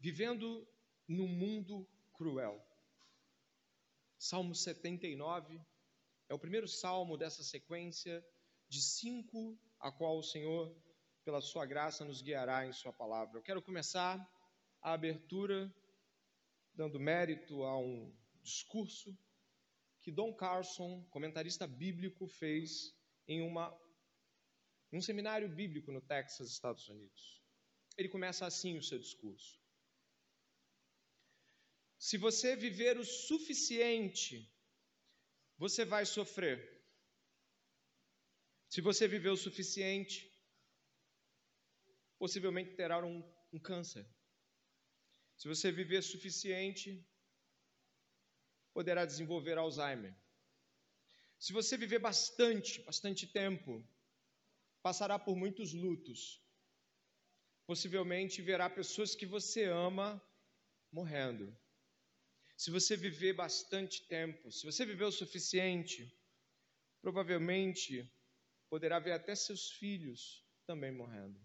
vivendo num mundo cruel. Salmo 79 é o primeiro salmo dessa sequência de cinco, a qual o Senhor, pela sua graça, nos guiará em Sua palavra. Eu quero começar a abertura dando mérito a um discurso que Don Carson, comentarista bíblico, fez em uma, um seminário bíblico no Texas, Estados Unidos. Ele começa assim o seu discurso. Se você viver o suficiente, você vai sofrer. Se você viver o suficiente, possivelmente terá um, um câncer. Se você viver o suficiente, poderá desenvolver Alzheimer. Se você viver bastante, bastante tempo, passará por muitos lutos. Possivelmente verá pessoas que você ama morrendo. Se você viver bastante tempo, se você viver o suficiente, provavelmente poderá ver até seus filhos também morrendo.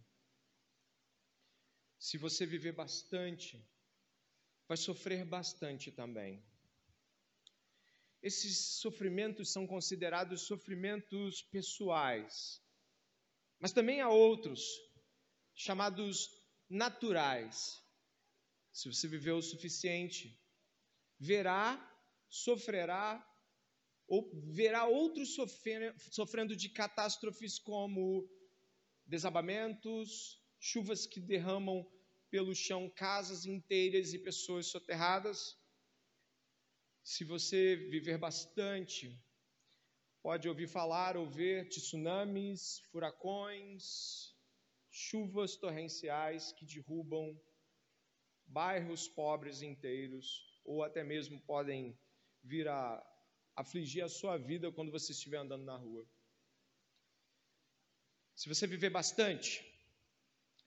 Se você viver bastante, vai sofrer bastante também. Esses sofrimentos são considerados sofrimentos pessoais, mas também há outros chamados naturais. Se você viver o suficiente, verá, sofrerá ou verá outros sofrendo de catástrofes como desabamentos, chuvas que derramam pelo chão casas inteiras e pessoas soterradas. Se você viver bastante, pode ouvir falar ou ver tsunamis, furacões, chuvas torrenciais que derrubam bairros pobres inteiros ou até mesmo podem vir a afligir a sua vida quando você estiver andando na rua. Se você viver bastante,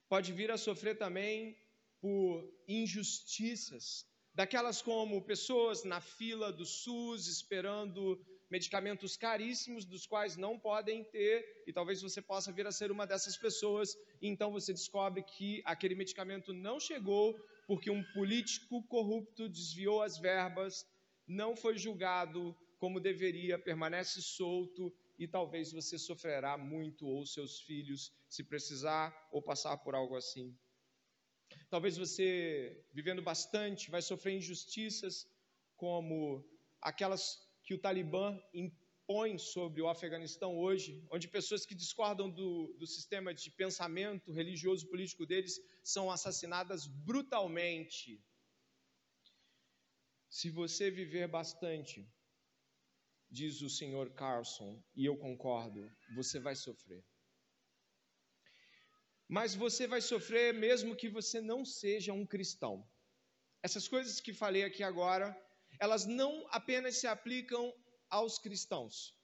pode vir a sofrer também por injustiças, daquelas como pessoas na fila do SUS esperando medicamentos caríssimos dos quais não podem ter, e talvez você possa vir a ser uma dessas pessoas, e então você descobre que aquele medicamento não chegou porque um político corrupto desviou as verbas, não foi julgado como deveria, permanece solto e talvez você sofrerá muito ou seus filhos se precisar ou passar por algo assim. Talvez você, vivendo bastante, vai sofrer injustiças como aquelas que o Talibã impõe sobre o Afeganistão hoje, onde pessoas que discordam do, do sistema de pensamento religioso político deles são assassinadas brutalmente. Se você viver bastante, diz o senhor Carlson, e eu concordo, você vai sofrer. Mas você vai sofrer mesmo que você não seja um cristão. Essas coisas que falei aqui agora, elas não apenas se aplicam aos cristãos.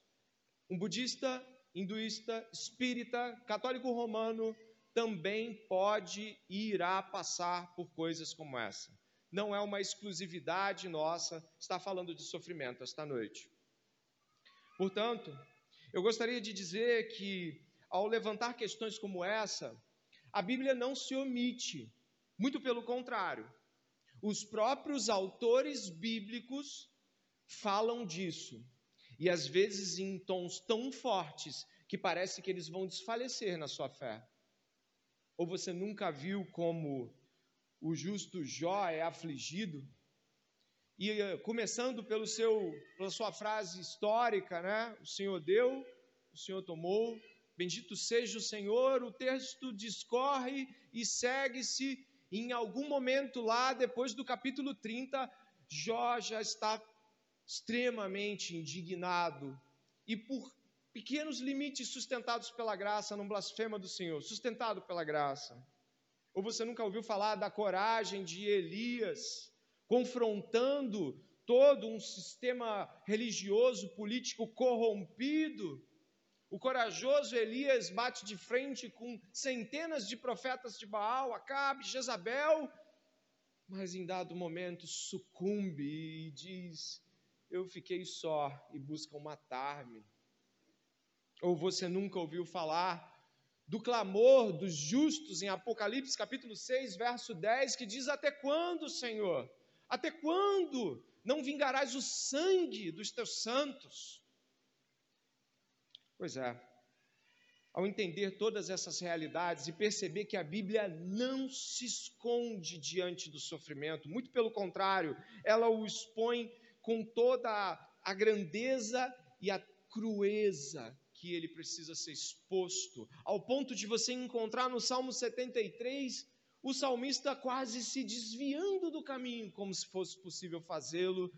Um budista, hinduísta, espírita, católico romano também pode e irá passar por coisas como essa. Não é uma exclusividade nossa estar falando de sofrimento esta noite. Portanto, eu gostaria de dizer que, ao levantar questões como essa, a Bíblia não se omite, muito pelo contrário. Os próprios autores bíblicos falam disso e às vezes em tons tão fortes que parece que eles vão desfalecer na sua fé. Ou você nunca viu como o justo Jó é afligido? E eh, começando pelo seu, pela sua frase histórica, né? O Senhor deu, o Senhor tomou, bendito seja o Senhor. O texto discorre e segue-se. Em algum momento lá, depois do capítulo 30, Jó já está extremamente indignado e por pequenos limites sustentados pela graça, não blasfema do Senhor, sustentado pela graça. Ou você nunca ouviu falar da coragem de Elias confrontando todo um sistema religioso, político corrompido? O corajoso Elias bate de frente com centenas de profetas de Baal, Acabe, Jezabel, mas em dado momento sucumbe e diz: eu fiquei só e buscam matar-me. Ou você nunca ouviu falar do clamor dos justos em Apocalipse capítulo 6, verso 10, que diz: Até quando, Senhor? Até quando não vingarás o sangue dos teus santos? Pois é, ao entender todas essas realidades e perceber que a Bíblia não se esconde diante do sofrimento, muito pelo contrário, ela o expõe com toda a grandeza e a crueza que ele precisa ser exposto, ao ponto de você encontrar no Salmo 73 o salmista quase se desviando do caminho, como se fosse possível fazê-lo.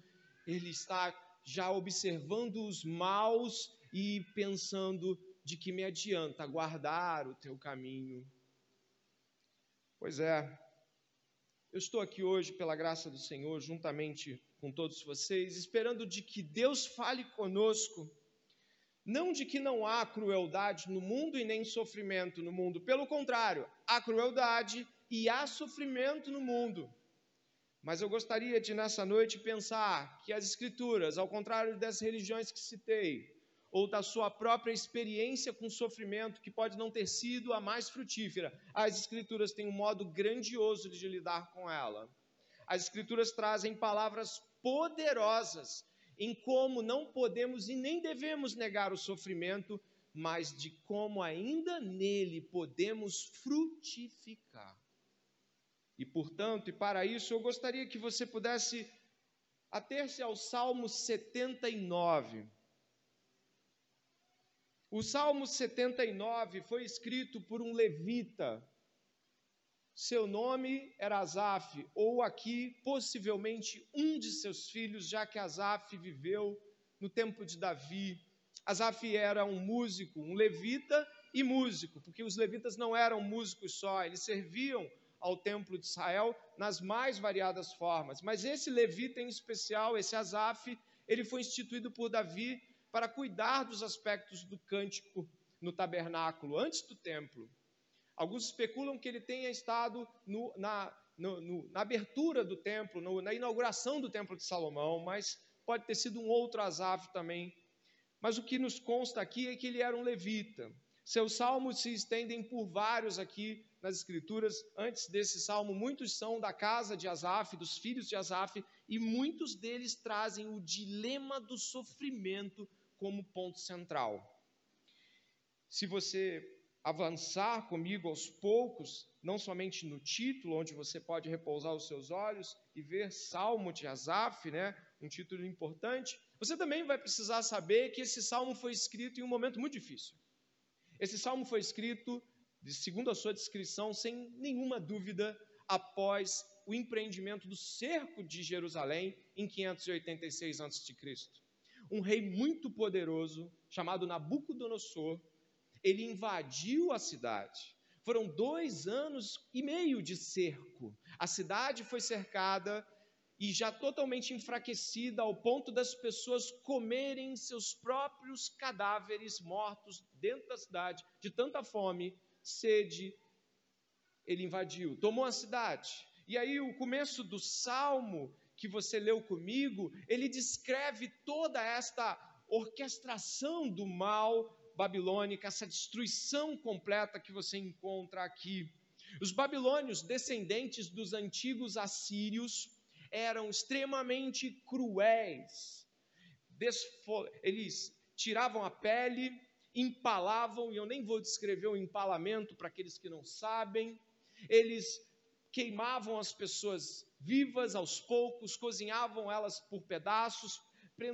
Ele está já observando os maus e pensando de que me adianta guardar o teu caminho. Pois é, eu estou aqui hoje, pela graça do Senhor, juntamente com todos vocês, esperando de que Deus fale conosco, não de que não há crueldade no mundo e nem sofrimento no mundo, pelo contrário, há crueldade e há sofrimento no mundo. Mas eu gostaria de, nessa noite, pensar que as Escrituras, ao contrário das religiões que citei, ou da sua própria experiência com sofrimento, que pode não ter sido a mais frutífera. As Escrituras têm um modo grandioso de lidar com ela. As Escrituras trazem palavras poderosas em como não podemos e nem devemos negar o sofrimento, mas de como ainda nele podemos frutificar. E portanto, e para isso, eu gostaria que você pudesse ater-se ao Salmo 79. O Salmo 79 foi escrito por um levita. Seu nome era Asaf, ou aqui, possivelmente, um de seus filhos, já que Asaf viveu no tempo de Davi. Asaf era um músico, um levita e músico, porque os levitas não eram músicos só, eles serviam ao templo de Israel nas mais variadas formas. Mas esse levita em especial, esse Asaf, ele foi instituído por Davi para cuidar dos aspectos do cântico no tabernáculo, antes do templo. Alguns especulam que ele tenha estado no, na, no, no, na, abertura do templo, na inauguração do templo de Salomão, mas pode ter sido um outro Asaf também. Mas o que nos consta aqui é que ele era um levita. Seus salmos se estendem por vários aqui nas Escrituras. Antes desse salmo, muitos são da casa de Asaf, dos filhos de Asaf, e muitos deles trazem o dilema do sofrimento como ponto central. Se você avançar comigo aos poucos, não somente no título, onde você pode repousar os seus olhos e ver Salmo de Asaf, né, um título importante, você também vai precisar saber que esse salmo foi escrito em um momento muito difícil. Esse salmo foi escrito, segundo a sua descrição, sem nenhuma dúvida, após o empreendimento do cerco de Jerusalém em 586 a.C um rei muito poderoso, chamado Nabucodonosor, ele invadiu a cidade. Foram dois anos e meio de cerco. A cidade foi cercada e já totalmente enfraquecida, ao ponto das pessoas comerem seus próprios cadáveres mortos dentro da cidade, de tanta fome, sede. Ele invadiu, tomou a cidade. E aí, o começo do salmo que você leu comigo, ele descreve toda esta orquestração do mal babilônica, essa destruição completa que você encontra aqui. Os babilônios, descendentes dos antigos assírios, eram extremamente cruéis. Eles tiravam a pele, empalavam, e eu nem vou descrever o empalamento para aqueles que não sabem. Eles queimavam as pessoas vivas aos poucos, cozinhavam elas por pedaços,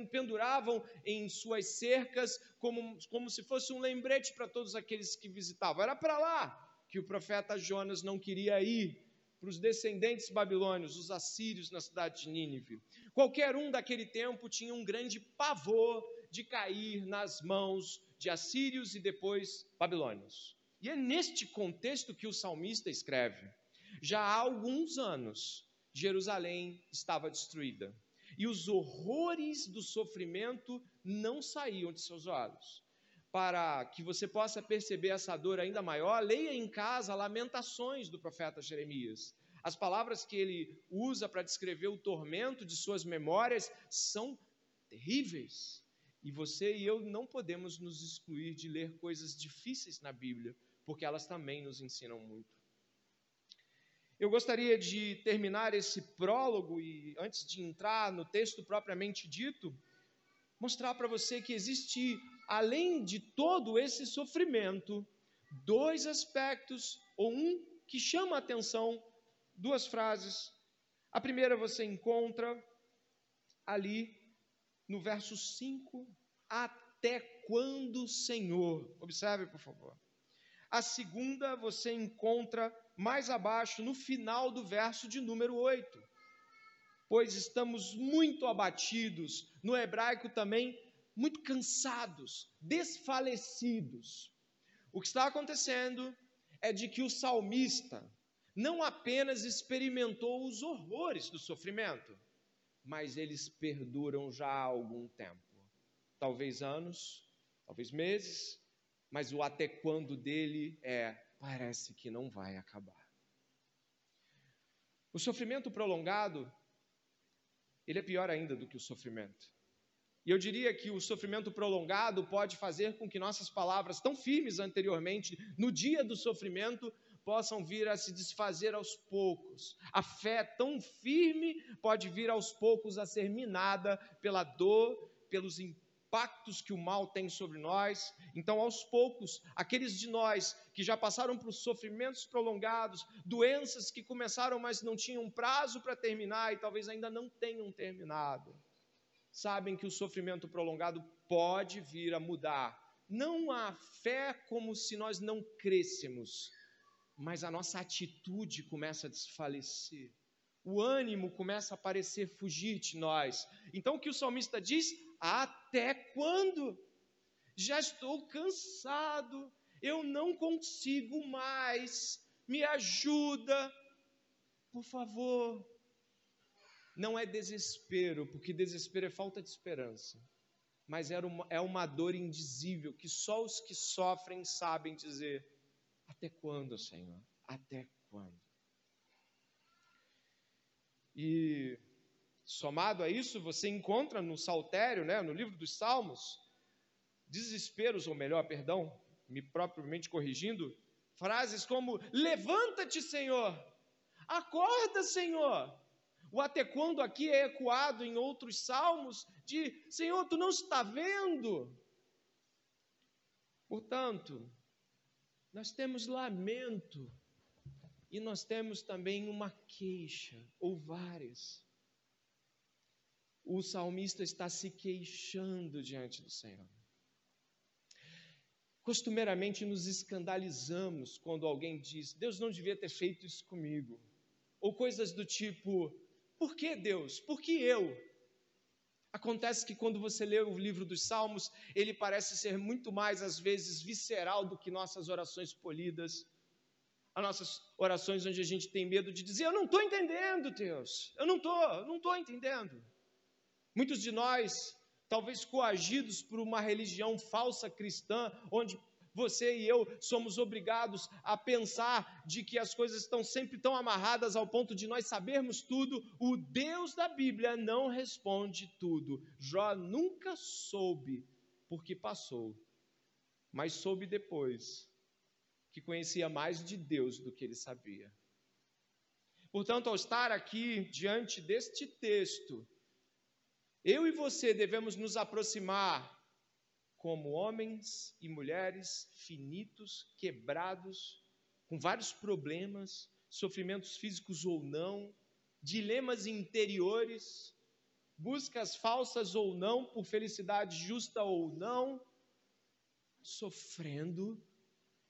penduravam em suas cercas como, como se fosse um lembrete para todos aqueles que visitavam. Era para lá que o profeta Jonas não queria ir, para os descendentes babilônios, os assírios na cidade de Nínive. Qualquer um daquele tempo tinha um grande pavor de cair nas mãos de assírios e depois babilônios. E é neste contexto que o salmista escreve. Já há alguns anos, Jerusalém estava destruída. E os horrores do sofrimento não saíam de seus olhos. Para que você possa perceber essa dor ainda maior, leia em casa lamentações do profeta Jeremias. As palavras que ele usa para descrever o tormento de suas memórias são terríveis. E você e eu não podemos nos excluir de ler coisas difíceis na Bíblia, porque elas também nos ensinam muito. Eu gostaria de terminar esse prólogo e, antes de entrar no texto propriamente dito, mostrar para você que existe, além de todo esse sofrimento, dois aspectos, ou um que chama a atenção, duas frases. A primeira você encontra ali no verso 5, até quando, Senhor? Observe, por favor. A segunda você encontra mais abaixo, no final do verso de número 8. Pois estamos muito abatidos, no hebraico também, muito cansados, desfalecidos. O que está acontecendo é de que o salmista não apenas experimentou os horrores do sofrimento, mas eles perduram já há algum tempo talvez anos, talvez meses, mas o até quando dele é parece que não vai acabar. O sofrimento prolongado, ele é pior ainda do que o sofrimento. E eu diria que o sofrimento prolongado pode fazer com que nossas palavras, tão firmes anteriormente, no dia do sofrimento, possam vir a se desfazer aos poucos. A fé tão firme pode vir aos poucos a ser minada pela dor, pelos impactos que o mal tem sobre nós. Então, aos poucos, aqueles de nós que já passaram por sofrimentos prolongados, doenças que começaram, mas não tinham prazo para terminar e talvez ainda não tenham terminado, sabem que o sofrimento prolongado pode vir a mudar. Não a fé como se nós não crescêssemos, mas a nossa atitude começa a desfalecer. O ânimo começa a parecer fugir de nós. Então, o que o salmista diz? Até quando? Já estou cansado, eu não consigo mais, me ajuda, por favor. Não é desespero, porque desespero é falta de esperança, mas é uma, é uma dor indizível que só os que sofrem sabem dizer: Até quando, Senhor? Até quando? E Somado a isso, você encontra no Saltério, né, no livro dos Salmos, desesperos, ou melhor, perdão, me propriamente corrigindo, frases como: Levanta-te, Senhor! Acorda, Senhor! O até quando aqui é ecoado em outros salmos de Senhor, tu não está vendo? Portanto, nós temos lamento e nós temos também uma queixa, ou várias o salmista está se queixando diante do Senhor. Costumeiramente nos escandalizamos quando alguém diz: Deus não devia ter feito isso comigo. Ou coisas do tipo: Por que Deus? Por que eu? Acontece que quando você lê o livro dos Salmos, ele parece ser muito mais, às vezes, visceral do que nossas orações polidas. As nossas orações onde a gente tem medo de dizer: Eu não estou entendendo, Deus. Eu não estou, não estou entendendo. Muitos de nós, talvez coagidos por uma religião falsa cristã, onde você e eu somos obrigados a pensar de que as coisas estão sempre tão amarradas ao ponto de nós sabermos tudo, o Deus da Bíblia não responde tudo. Jó nunca soube porque passou, mas soube depois que conhecia mais de Deus do que ele sabia. Portanto, ao estar aqui diante deste texto, eu e você devemos nos aproximar como homens e mulheres finitos, quebrados, com vários problemas, sofrimentos físicos ou não, dilemas interiores, buscas falsas ou não, por felicidade justa ou não, sofrendo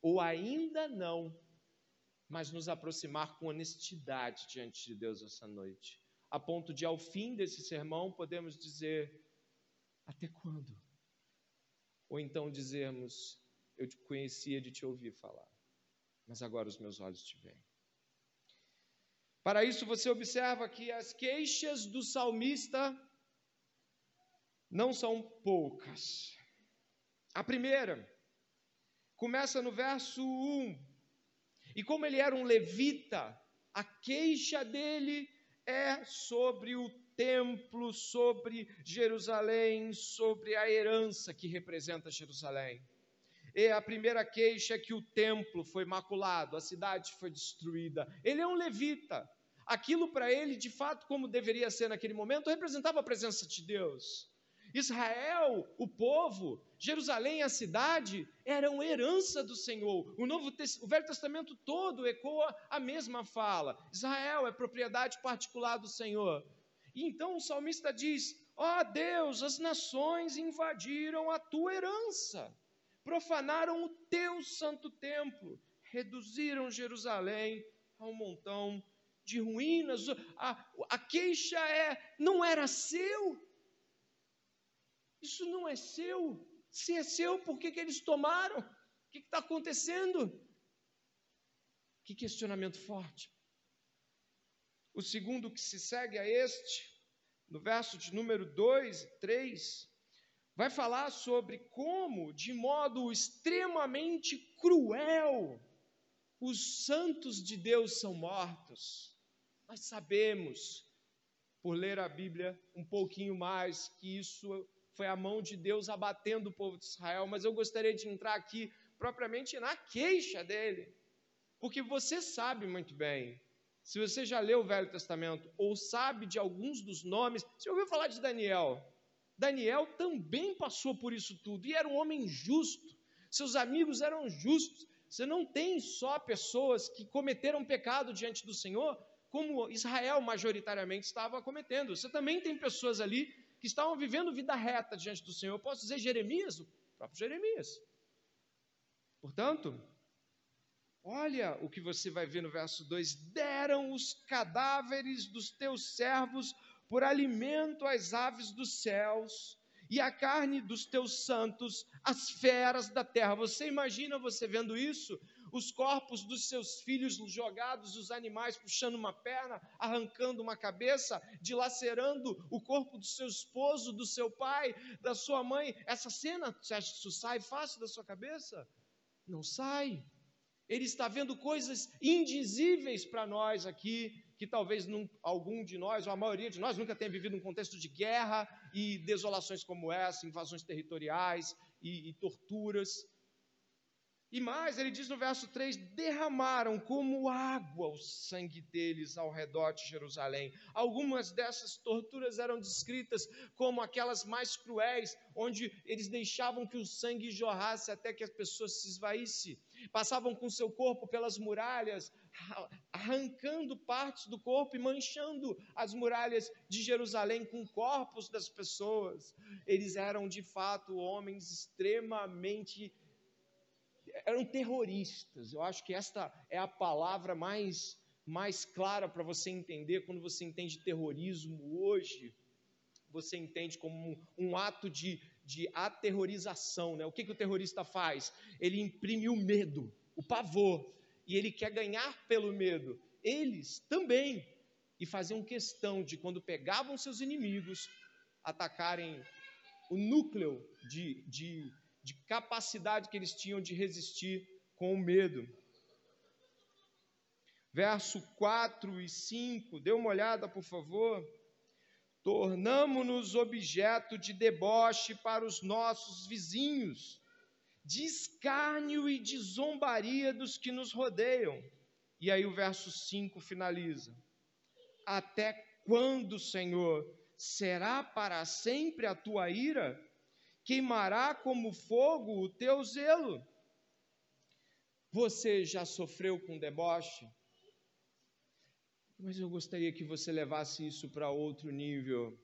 ou ainda não, mas nos aproximar com honestidade diante de Deus essa noite a ponto de, ao fim desse sermão, podemos dizer: Até quando? Ou então dizermos: Eu te conhecia de te ouvir falar, mas agora os meus olhos te veem. Para isso, você observa que as queixas do salmista não são poucas. A primeira começa no verso 1. E como ele era um levita, a queixa dele é sobre o templo, sobre Jerusalém, sobre a herança que representa Jerusalém. E a primeira queixa é que o templo foi maculado, a cidade foi destruída. Ele é um levita. Aquilo para ele, de fato, como deveria ser naquele momento, representava a presença de Deus. Israel, o povo, Jerusalém, a cidade, eram herança do Senhor. O, Novo, o Velho Testamento todo ecoa a mesma fala. Israel é propriedade particular do Senhor. E então o salmista diz: Ó oh Deus, as nações invadiram a tua herança, profanaram o teu santo templo, reduziram Jerusalém a um montão de ruínas. A, a queixa é: não era seu, isso não é seu. Se é seu, por que, que eles tomaram? O que está acontecendo? Que questionamento forte. O segundo que se segue a este, no verso de número 2 e 3, vai falar sobre como, de modo extremamente cruel, os santos de Deus são mortos. Nós sabemos, por ler a Bíblia um pouquinho mais, que isso foi a mão de Deus abatendo o povo de Israel, mas eu gostaria de entrar aqui propriamente na queixa dele, porque você sabe muito bem, se você já leu o Velho Testamento ou sabe de alguns dos nomes, você ouviu falar de Daniel? Daniel também passou por isso tudo e era um homem justo, seus amigos eram justos. Você não tem só pessoas que cometeram pecado diante do Senhor, como Israel majoritariamente estava cometendo. Você também tem pessoas ali que estavam vivendo vida reta diante do Senhor. Eu posso dizer Jeremias, o próprio Jeremias. Portanto, olha o que você vai ver no verso 2: deram os cadáveres dos teus servos por alimento às aves dos céus e a carne dos teus santos às feras da terra. Você imagina você vendo isso? Os corpos dos seus filhos jogados, os animais puxando uma perna, arrancando uma cabeça, dilacerando o corpo do seu esposo, do seu pai, da sua mãe. Essa cena, você acha que isso sai fácil da sua cabeça? Não sai. Ele está vendo coisas indizíveis para nós aqui, que talvez não, algum de nós, ou a maioria de nós, nunca tenha vivido um contexto de guerra e desolações como essa, invasões territoriais e, e torturas. E mais, ele diz no verso 3: derramaram como água o sangue deles ao redor de Jerusalém. Algumas dessas torturas eram descritas como aquelas mais cruéis, onde eles deixavam que o sangue jorrasse até que as pessoas se esvaísse. Passavam com seu corpo pelas muralhas, arrancando partes do corpo e manchando as muralhas de Jerusalém com corpos das pessoas. Eles eram de fato homens extremamente eram terroristas. Eu acho que esta é a palavra mais, mais clara para você entender quando você entende terrorismo hoje. Você entende como um, um ato de, de aterrorização. Né? O que, que o terrorista faz? Ele imprime o medo, o pavor, e ele quer ganhar pelo medo. Eles também. E faziam questão de, quando pegavam seus inimigos, atacarem o núcleo de, de de capacidade que eles tinham de resistir com o medo. Verso 4 e 5, dê uma olhada, por favor. Tornamo-nos objeto de deboche para os nossos vizinhos, de escárnio e de zombaria dos que nos rodeiam. E aí o verso 5 finaliza: Até quando, Senhor, será para sempre a tua ira? Queimará como fogo o teu zelo. Você já sofreu com deboche? Mas eu gostaria que você levasse isso para outro nível.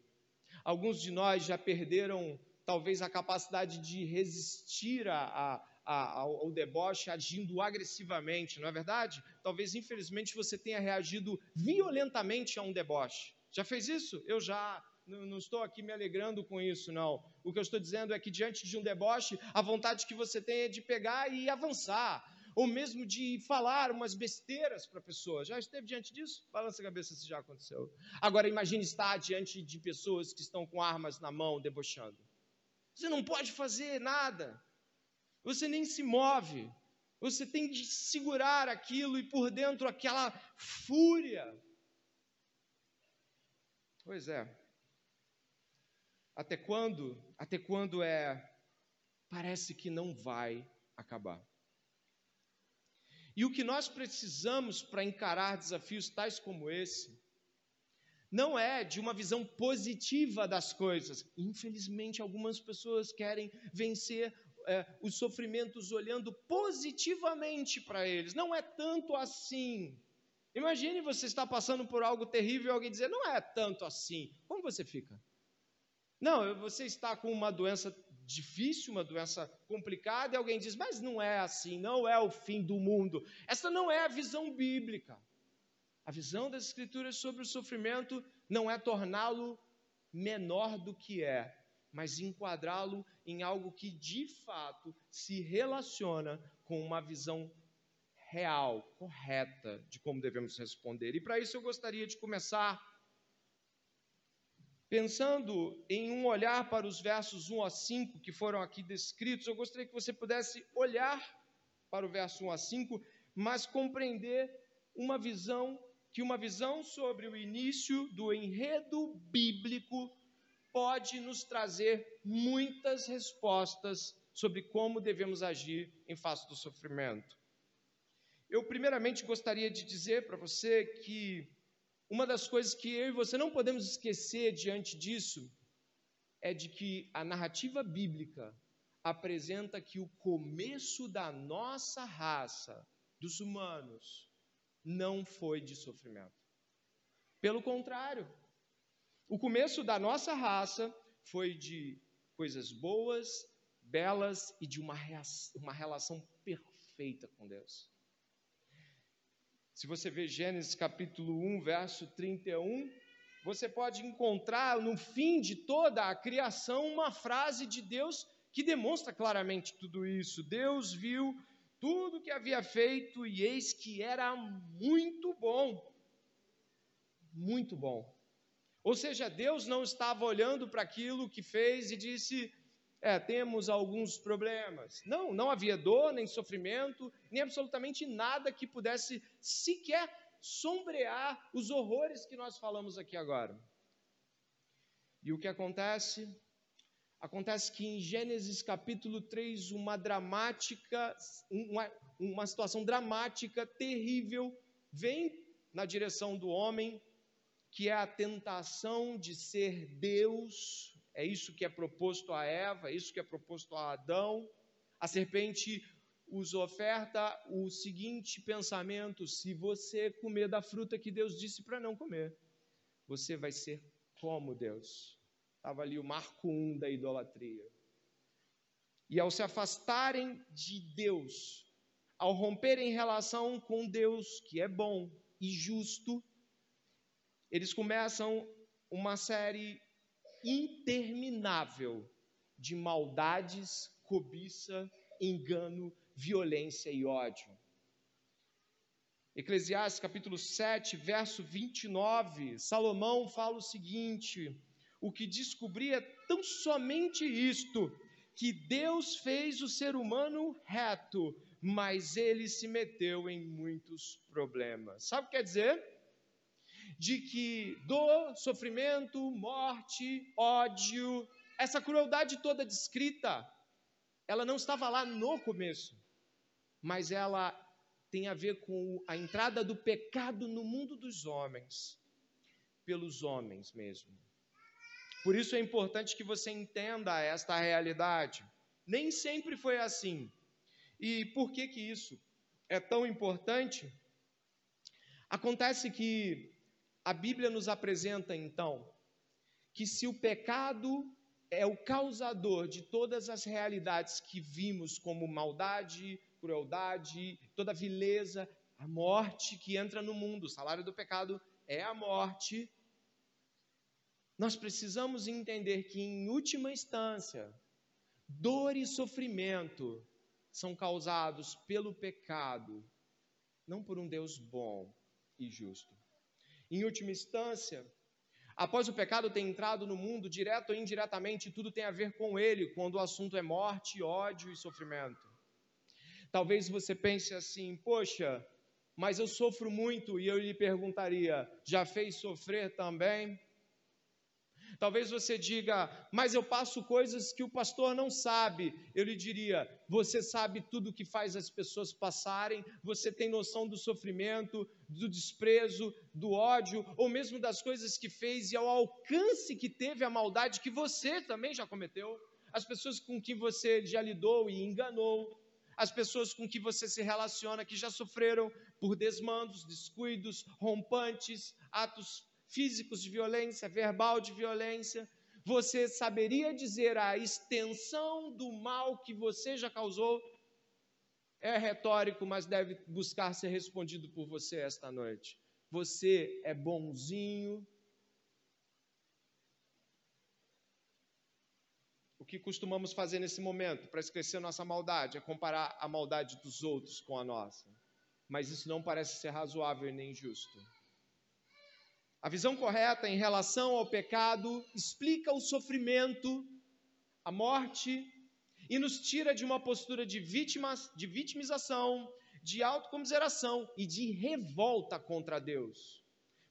Alguns de nós já perderam, talvez, a capacidade de resistir a, a, ao, ao deboche agindo agressivamente, não é verdade? Talvez, infelizmente, você tenha reagido violentamente a um deboche. Já fez isso? Eu já não, estou aqui me alegrando com isso, não. O que eu estou dizendo é que diante de um deboche, a vontade que você tem é de pegar e avançar, ou mesmo de falar umas besteiras para a pessoa. Já esteve diante disso? Balança a cabeça se já aconteceu. Agora imagine estar diante de pessoas que estão com armas na mão debochando. Você não pode fazer nada. Você nem se move. Você tem de segurar aquilo e por dentro aquela fúria. Pois é. Até quando? Até quando é parece que não vai acabar. E o que nós precisamos para encarar desafios tais como esse, não é de uma visão positiva das coisas. Infelizmente, algumas pessoas querem vencer é, os sofrimentos olhando positivamente para eles. Não é tanto assim. Imagine você estar passando por algo terrível e alguém dizer, não é tanto assim. Como você fica? Não, você está com uma doença difícil, uma doença complicada, e alguém diz, mas não é assim, não é o fim do mundo. Essa não é a visão bíblica. A visão das Escrituras sobre o sofrimento não é torná-lo menor do que é, mas enquadrá-lo em algo que de fato se relaciona com uma visão real, correta de como devemos responder. E para isso eu gostaria de começar pensando em um olhar para os versos 1 a 5 que foram aqui descritos. Eu gostaria que você pudesse olhar para o verso 1 a 5, mas compreender uma visão que uma visão sobre o início do enredo bíblico pode nos trazer muitas respostas sobre como devemos agir em face do sofrimento. Eu, primeiramente, gostaria de dizer para você que uma das coisas que eu e você não podemos esquecer diante disso é de que a narrativa bíblica apresenta que o começo da nossa raça, dos humanos, não foi de sofrimento. Pelo contrário, o começo da nossa raça foi de coisas boas, belas e de uma, uma relação perfeita com Deus. Se você ver Gênesis capítulo 1, verso 31, você pode encontrar no fim de toda a criação uma frase de Deus que demonstra claramente tudo isso. Deus viu tudo que havia feito e eis que era muito bom. Muito bom. Ou seja, Deus não estava olhando para aquilo que fez e disse: é, temos alguns problemas. Não, não havia dor, nem sofrimento, nem absolutamente nada que pudesse sequer sombrear os horrores que nós falamos aqui agora. E o que acontece? Acontece que em Gênesis capítulo 3, uma dramática, uma, uma situação dramática, terrível, vem na direção do homem, que é a tentação de ser Deus, é isso que é proposto a Eva, é isso que é proposto a Adão. A serpente os oferta o seguinte pensamento: se você comer da fruta que Deus disse para não comer, você vai ser como Deus. Estava ali o marco um da idolatria. E ao se afastarem de Deus, ao romperem relação com Deus, que é bom e justo, eles começam uma série interminável de maldades, cobiça, engano, violência e ódio. Eclesiastes capítulo 7, verso 29, Salomão fala o seguinte: O que descobri é tão somente isto, que Deus fez o ser humano reto, mas ele se meteu em muitos problemas. Sabe o que quer dizer? De que dor, sofrimento, morte, ódio, essa crueldade toda descrita, ela não estava lá no começo, mas ela tem a ver com a entrada do pecado no mundo dos homens, pelos homens mesmo. Por isso é importante que você entenda esta realidade. Nem sempre foi assim. E por que que isso é tão importante? Acontece que a Bíblia nos apresenta então que se o pecado é o causador de todas as realidades que vimos, como maldade, crueldade, toda vileza, a morte que entra no mundo, o salário do pecado é a morte. Nós precisamos entender que, em última instância, dor e sofrimento são causados pelo pecado, não por um Deus bom e justo. Em última instância, após o pecado ter entrado no mundo, direto ou indiretamente, tudo tem a ver com ele, quando o assunto é morte, ódio e sofrimento. Talvez você pense assim: poxa, mas eu sofro muito, e eu lhe perguntaria: já fez sofrer também? Talvez você diga, mas eu passo coisas que o pastor não sabe. Eu lhe diria, você sabe tudo o que faz as pessoas passarem, você tem noção do sofrimento, do desprezo, do ódio, ou mesmo das coisas que fez e ao alcance que teve a maldade que você também já cometeu. As pessoas com quem você já lidou e enganou, as pessoas com que você se relaciona que já sofreram por desmandos, descuidos, rompantes, atos físicos de violência, verbal de violência, você saberia dizer a extensão do mal que você já causou? É retórico, mas deve buscar ser respondido por você esta noite. Você é bonzinho. O que costumamos fazer nesse momento para esquecer nossa maldade é comparar a maldade dos outros com a nossa. Mas isso não parece ser razoável nem justo. A visão correta em relação ao pecado explica o sofrimento, a morte e nos tira de uma postura de vítimas, de vitimização, de autocomiseração e de revolta contra Deus.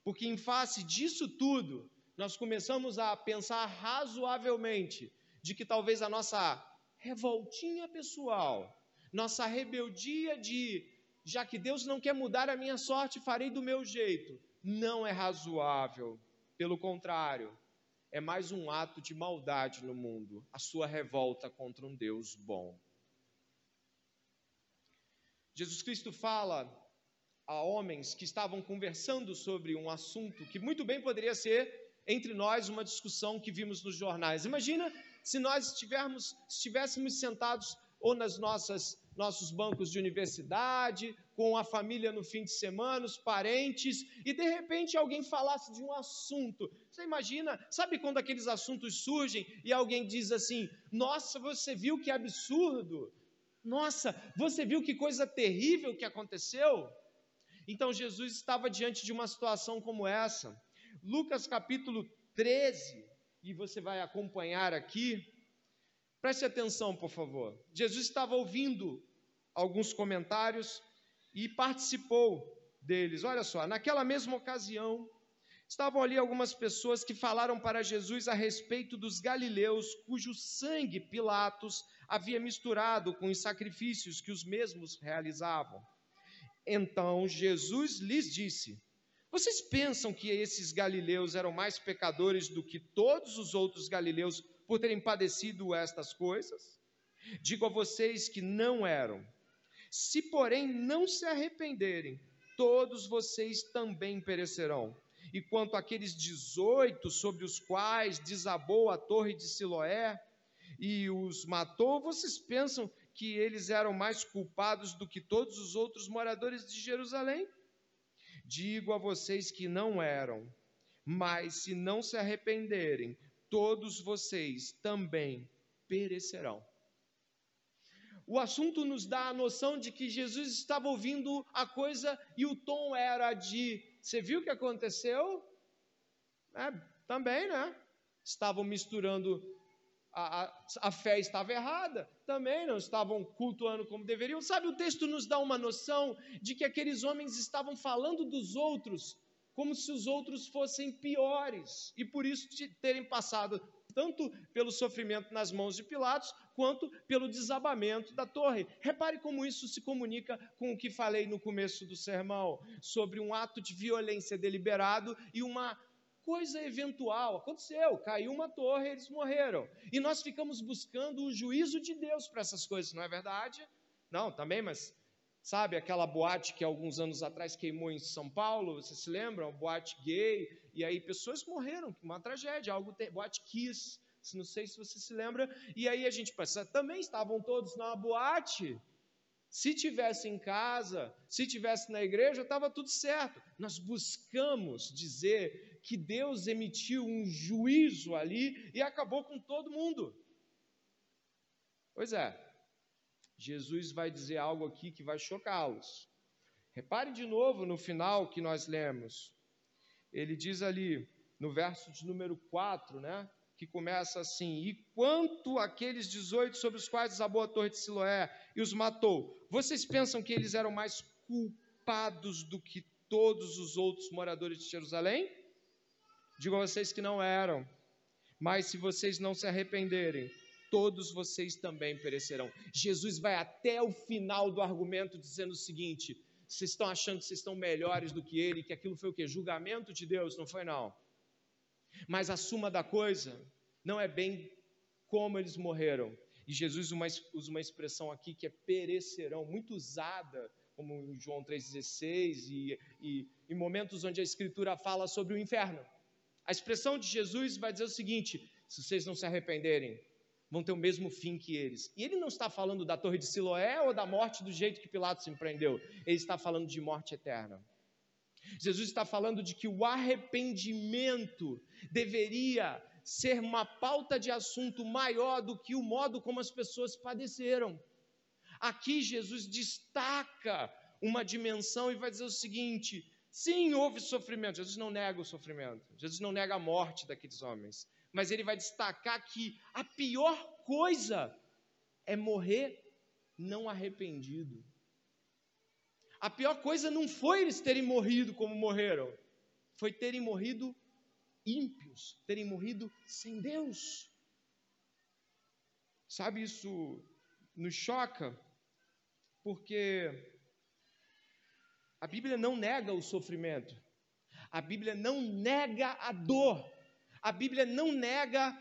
Porque em face disso tudo, nós começamos a pensar razoavelmente de que talvez a nossa revoltinha pessoal, nossa rebeldia de já que Deus não quer mudar a minha sorte, farei do meu jeito não é razoável. Pelo contrário, é mais um ato de maldade no mundo, a sua revolta contra um Deus bom. Jesus Cristo fala a homens que estavam conversando sobre um assunto que muito bem poderia ser entre nós uma discussão que vimos nos jornais. Imagina se nós estivéssemos, estivéssemos sentados ou nas nossas nossos bancos de universidade, com a família no fim de semana, os parentes, e de repente alguém falasse de um assunto. Você imagina, sabe quando aqueles assuntos surgem e alguém diz assim: Nossa, você viu que absurdo? Nossa, você viu que coisa terrível que aconteceu? Então Jesus estava diante de uma situação como essa. Lucas capítulo 13, e você vai acompanhar aqui. Preste atenção, por favor. Jesus estava ouvindo alguns comentários e participou deles. Olha só, naquela mesma ocasião, estavam ali algumas pessoas que falaram para Jesus a respeito dos galileus, cujo sangue Pilatos havia misturado com os sacrifícios que os mesmos realizavam. Então Jesus lhes disse: Vocês pensam que esses galileus eram mais pecadores do que todos os outros galileus por terem padecido estas coisas? Digo a vocês que não eram. Se, porém, não se arrependerem, todos vocês também perecerão. E quanto àqueles 18 sobre os quais desabou a torre de Siloé e os matou, vocês pensam que eles eram mais culpados do que todos os outros moradores de Jerusalém? Digo a vocês que não eram, mas se não se arrependerem, todos vocês também perecerão. O assunto nos dá a noção de que Jesus estava ouvindo a coisa e o tom era de: você viu o que aconteceu? É, também, né? Estavam misturando, a, a, a fé estava errada, também não estavam cultuando como deveriam. Sabe, o texto nos dá uma noção de que aqueles homens estavam falando dos outros como se os outros fossem piores e por isso terem passado tanto pelo sofrimento nas mãos de Pilatos, quanto pelo desabamento da torre. Repare como isso se comunica com o que falei no começo do sermão, sobre um ato de violência deliberado e uma coisa eventual. Aconteceu, caiu uma torre, eles morreram. E nós ficamos buscando o juízo de Deus para essas coisas, não é verdade? Não, também, mas Sabe aquela boate que alguns anos atrás queimou em São Paulo? Você se lembra? Boate gay. E aí pessoas morreram, uma tragédia, algo te... boate Kiss. Não sei se você se lembra. E aí a gente pensa, também estavam todos na boate. Se tivesse em casa, se tivesse na igreja, estava tudo certo. Nós buscamos dizer que Deus emitiu um juízo ali e acabou com todo mundo. Pois é, Jesus vai dizer algo aqui que vai chocá-los. Repare de novo no final que nós lemos. Ele diz ali, no verso de número 4, né? Que começa assim: E quanto aqueles 18 sobre os quais desabou a torre de Siloé e os matou, vocês pensam que eles eram mais culpados do que todos os outros moradores de Jerusalém? Digo a vocês que não eram. Mas se vocês não se arrependerem, todos vocês também perecerão. Jesus vai até o final do argumento dizendo o seguinte: vocês estão achando que vocês estão melhores do que ele, que aquilo foi o quê? Julgamento de Deus, não foi não. Mas a suma da coisa não é bem como eles morreram. E Jesus usa uma expressão aqui que é perecerão, muito usada, como em João 3,16, e, e em momentos onde a Escritura fala sobre o inferno. A expressão de Jesus vai dizer o seguinte: se vocês não se arrependerem, vão ter o mesmo fim que eles. E ele não está falando da torre de Siloé ou da morte do jeito que Pilatos empreendeu, ele está falando de morte eterna. Jesus está falando de que o arrependimento deveria ser uma pauta de assunto maior do que o modo como as pessoas padeceram. Aqui Jesus destaca uma dimensão e vai dizer o seguinte: sim, houve sofrimento. Jesus não nega o sofrimento, Jesus não nega a morte daqueles homens, mas ele vai destacar que a pior coisa é morrer não arrependido. A pior coisa não foi eles terem morrido como morreram, foi terem morrido ímpios, terem morrido sem Deus. Sabe, isso nos choca, porque a Bíblia não nega o sofrimento, a Bíblia não nega a dor, a Bíblia não nega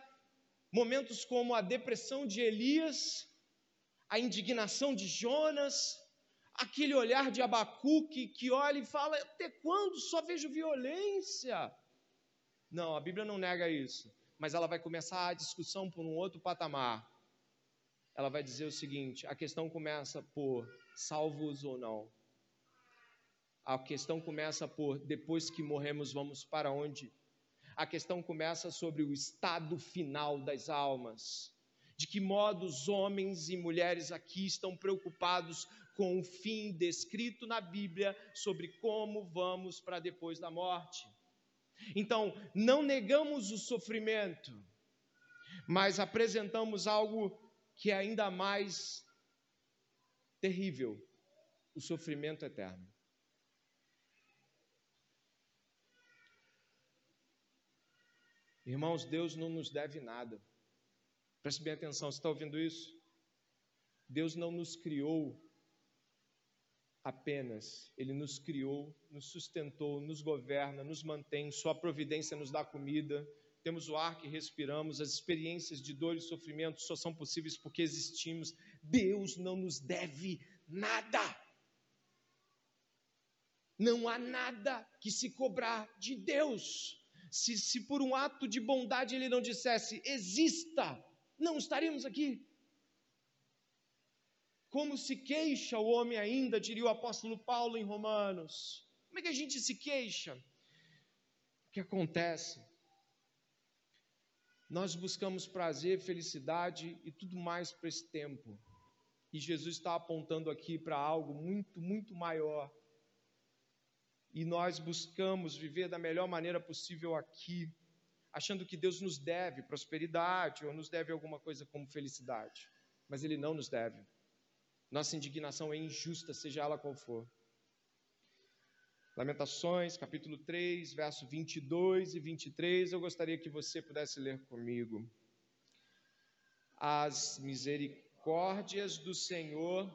momentos como a depressão de Elias, a indignação de Jonas, aquele olhar de Abacuque que olha e fala: Até quando só vejo violência? Não, a Bíblia não nega isso, mas ela vai começar a discussão por um outro patamar. Ela vai dizer o seguinte: a questão começa por salvos ou não. A questão começa por depois que morremos, vamos para onde? A questão começa sobre o estado final das almas. De que modo os homens e mulheres aqui estão preocupados com o fim descrito na Bíblia sobre como vamos para depois da morte. Então, não negamos o sofrimento, mas apresentamos algo que é ainda mais terrível: o sofrimento eterno. Irmãos, Deus não nos deve nada. Preste bem atenção, você está ouvindo isso? Deus não nos criou apenas, Ele nos criou, nos sustentou, nos governa, nos mantém, Sua providência nos dá comida, temos o ar que respiramos, as experiências de dor e sofrimento só são possíveis porque existimos. Deus não nos deve nada. Não há nada que se cobrar de Deus. Se, se por um ato de bondade Ele não dissesse, exista, não estaríamos aqui. Como se queixa o homem ainda, diria o apóstolo Paulo em Romanos. Como é que a gente se queixa? O que acontece? Nós buscamos prazer, felicidade e tudo mais para esse tempo. E Jesus está apontando aqui para algo muito, muito maior. E nós buscamos viver da melhor maneira possível aqui, achando que Deus nos deve prosperidade ou nos deve alguma coisa como felicidade. Mas Ele não nos deve. Nossa indignação é injusta, seja ela qual for. Lamentações, capítulo 3, verso 22 e 23, eu gostaria que você pudesse ler comigo. As misericórdias do Senhor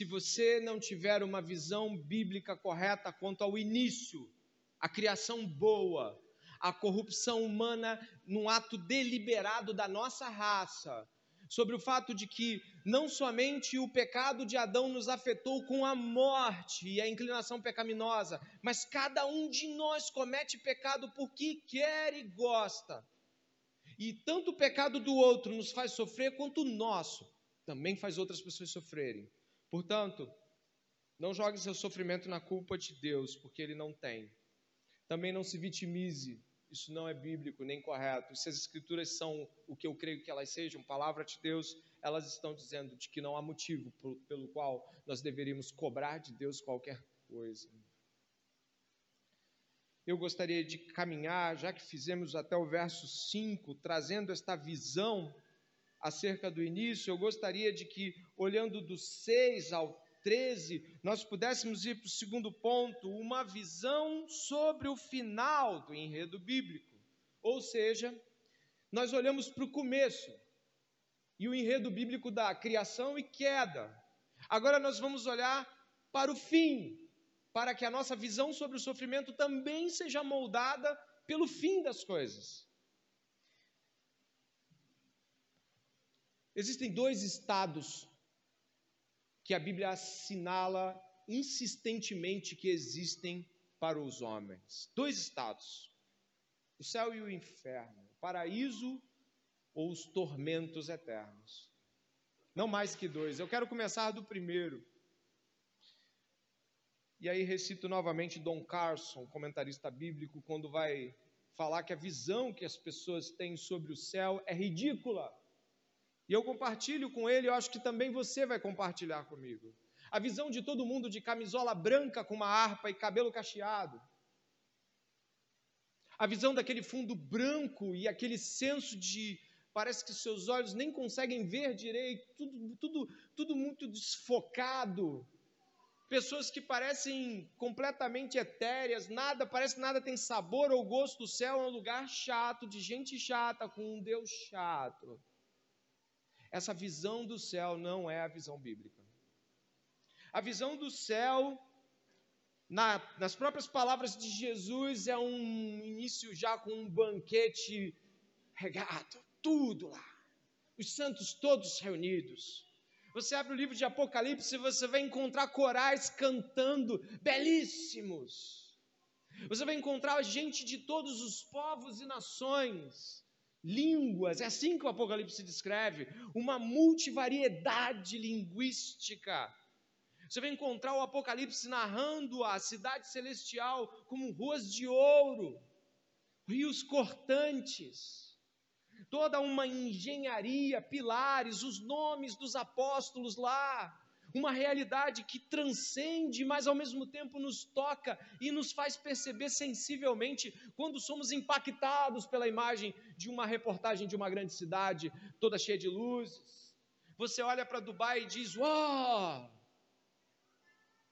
se você não tiver uma visão bíblica correta quanto ao início, a criação boa, a corrupção humana num ato deliberado da nossa raça, sobre o fato de que não somente o pecado de Adão nos afetou com a morte e a inclinação pecaminosa, mas cada um de nós comete pecado porque quer e gosta. E tanto o pecado do outro nos faz sofrer, quanto o nosso também faz outras pessoas sofrerem. Portanto, não jogue seu sofrimento na culpa de Deus, porque ele não tem. Também não se vitimize, isso não é bíblico nem correto. Se as escrituras são o que eu creio que elas sejam, palavra de Deus, elas estão dizendo de que não há motivo pelo qual nós deveríamos cobrar de Deus qualquer coisa. eu gostaria de caminhar, já que fizemos até o verso 5, trazendo esta visão acerca do início, eu gostaria de que, olhando do 6 ao 13, nós pudéssemos ir para o segundo ponto, uma visão sobre o final do enredo bíblico. Ou seja, nós olhamos para o começo e o enredo bíblico da criação e queda. Agora nós vamos olhar para o fim, para que a nossa visão sobre o sofrimento também seja moldada pelo fim das coisas. Existem dois estados que a Bíblia assinala insistentemente que existem para os homens. Dois estados: o céu e o inferno, o paraíso ou os tormentos eternos. Não mais que dois. Eu quero começar do primeiro. E aí recito novamente Don Carson, comentarista bíblico, quando vai falar que a visão que as pessoas têm sobre o céu é ridícula. E eu compartilho com ele, eu acho que também você vai compartilhar comigo. A visão de todo mundo de camisola branca com uma harpa e cabelo cacheado. A visão daquele fundo branco e aquele senso de parece que seus olhos nem conseguem ver direito, tudo, tudo, tudo muito desfocado pessoas que parecem completamente etéreas, nada, parece nada tem sabor ou gosto. O céu é um lugar chato, de gente chata, com um Deus chato. Essa visão do céu não é a visão bíblica. A visão do céu, na, nas próprias palavras de Jesus, é um início já com um banquete regado, tudo lá. Os santos todos reunidos você abre o livro de Apocalipse e você vai encontrar corais cantando belíssimos. Você vai encontrar gente de todos os povos e nações, línguas, é assim que o Apocalipse descreve, uma multivariedade linguística. Você vai encontrar o Apocalipse narrando a cidade celestial como ruas de ouro, rios cortantes toda uma engenharia, pilares, os nomes dos apóstolos lá, uma realidade que transcende, mas ao mesmo tempo nos toca e nos faz perceber sensivelmente quando somos impactados pela imagem de uma reportagem de uma grande cidade toda cheia de luzes. Você olha para Dubai e diz: Uau!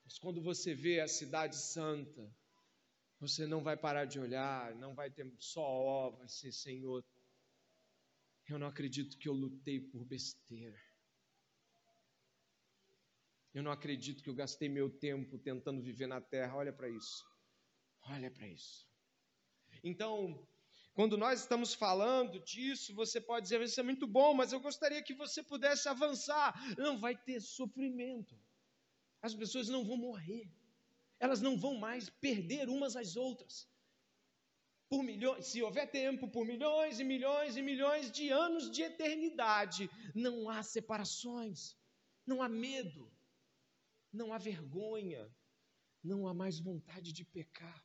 Mas quando você vê a cidade santa, você não vai parar de olhar, não vai ter só ó, vai ser Senhor, eu não acredito que eu lutei por besteira. Eu não acredito que eu gastei meu tempo tentando viver na terra. Olha para isso. Olha para isso. Então, quando nós estamos falando disso, você pode dizer, isso é muito bom, mas eu gostaria que você pudesse avançar. Não vai ter sofrimento. As pessoas não vão morrer. Elas não vão mais perder umas às outras por milhões, se houver tempo, por milhões e milhões e milhões de anos de eternidade, não há separações, não há medo, não há vergonha, não há mais vontade de pecar.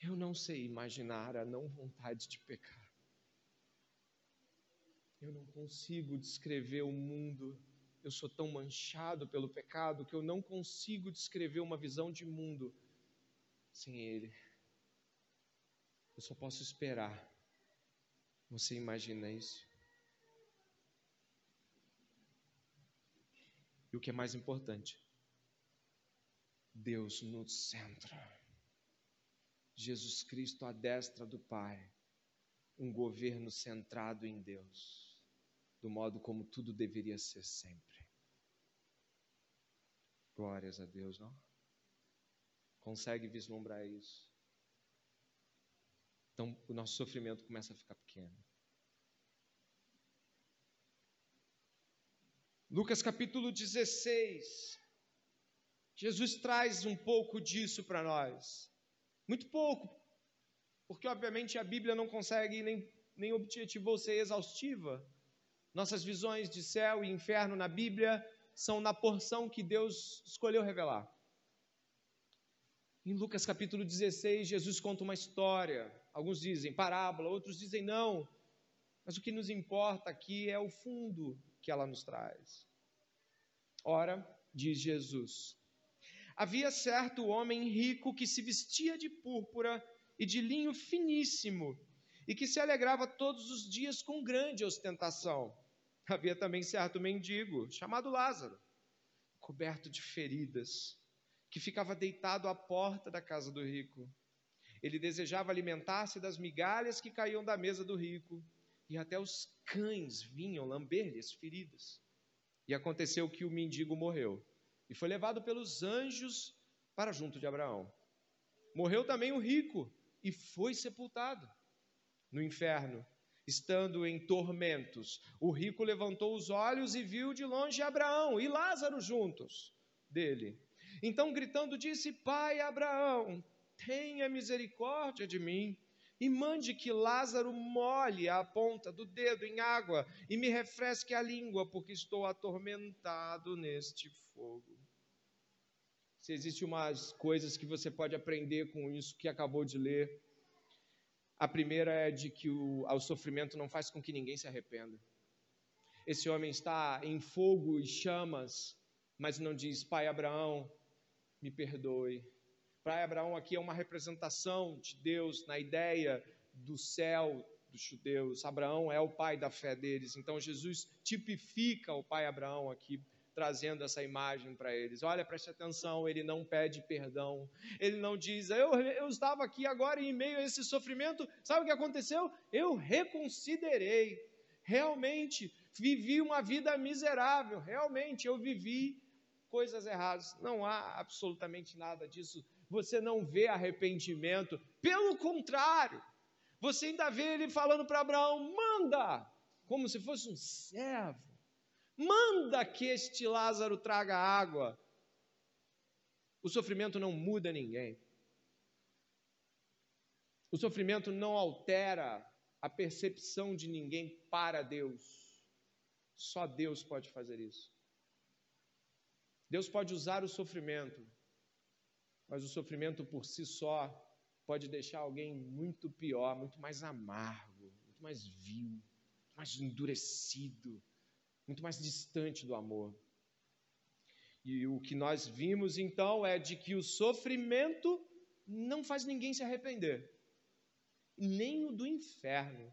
Eu não sei imaginar a não vontade de pecar. Eu não consigo descrever o mundo. Eu sou tão manchado pelo pecado que eu não consigo descrever uma visão de mundo sem Ele. Eu só posso esperar. Você imagina isso? E o que é mais importante? Deus no centro. Jesus Cristo à destra do Pai. Um governo centrado em Deus, do modo como tudo deveria ser sempre. Glórias a Deus, não? consegue vislumbrar isso. Então, o nosso sofrimento começa a ficar pequeno. Lucas capítulo 16. Jesus traz um pouco disso para nós. Muito pouco, porque obviamente a Bíblia não consegue nem, nem objetivou ser exaustiva. Nossas visões de céu e inferno na Bíblia são na porção que Deus escolheu revelar. Em Lucas capítulo 16, Jesus conta uma história. Alguns dizem parábola, outros dizem não. Mas o que nos importa aqui é o fundo que ela nos traz. Ora, diz Jesus: Havia certo homem rico que se vestia de púrpura e de linho finíssimo e que se alegrava todos os dias com grande ostentação. Havia também certo mendigo, chamado Lázaro, coberto de feridas, que ficava deitado à porta da casa do rico. Ele desejava alimentar-se das migalhas que caíam da mesa do rico, e até os cães vinham lamber-lhe as feridas. E aconteceu que o mendigo morreu, e foi levado pelos anjos para junto de Abraão. Morreu também o rico, e foi sepultado no inferno, estando em tormentos. O rico levantou os olhos e viu de longe Abraão e Lázaro juntos dele. Então, gritando, disse: Pai Abraão, tenha misericórdia de mim e mande que Lázaro molhe a ponta do dedo em água e me refresque a língua, porque estou atormentado neste fogo. Se existem umas coisas que você pode aprender com isso que acabou de ler, a primeira é de que o, o sofrimento não faz com que ninguém se arrependa. Esse homem está em fogo e chamas, mas não diz, Pai Abraão, me perdoe. Pai Abraão aqui é uma representação de Deus na ideia do céu dos judeus. Abraão é o pai da fé deles. Então Jesus tipifica o pai Abraão aqui trazendo essa imagem para eles. Olha, preste atenção, ele não pede perdão, ele não diz, eu, eu estava aqui agora em meio a esse sofrimento, sabe o que aconteceu? Eu reconsiderei, realmente vivi uma vida miserável, realmente eu vivi coisas erradas. Não há absolutamente nada disso. Você não vê arrependimento, pelo contrário, você ainda vê ele falando para Abraão: manda, como se fosse um servo manda que este Lázaro traga água. O sofrimento não muda ninguém. O sofrimento não altera a percepção de ninguém para Deus. Só Deus pode fazer isso. Deus pode usar o sofrimento, mas o sofrimento por si só pode deixar alguém muito pior, muito mais amargo, muito mais vil, mais endurecido, muito mais distante do amor. E o que nós vimos então é de que o sofrimento não faz ninguém se arrepender, nem o do inferno.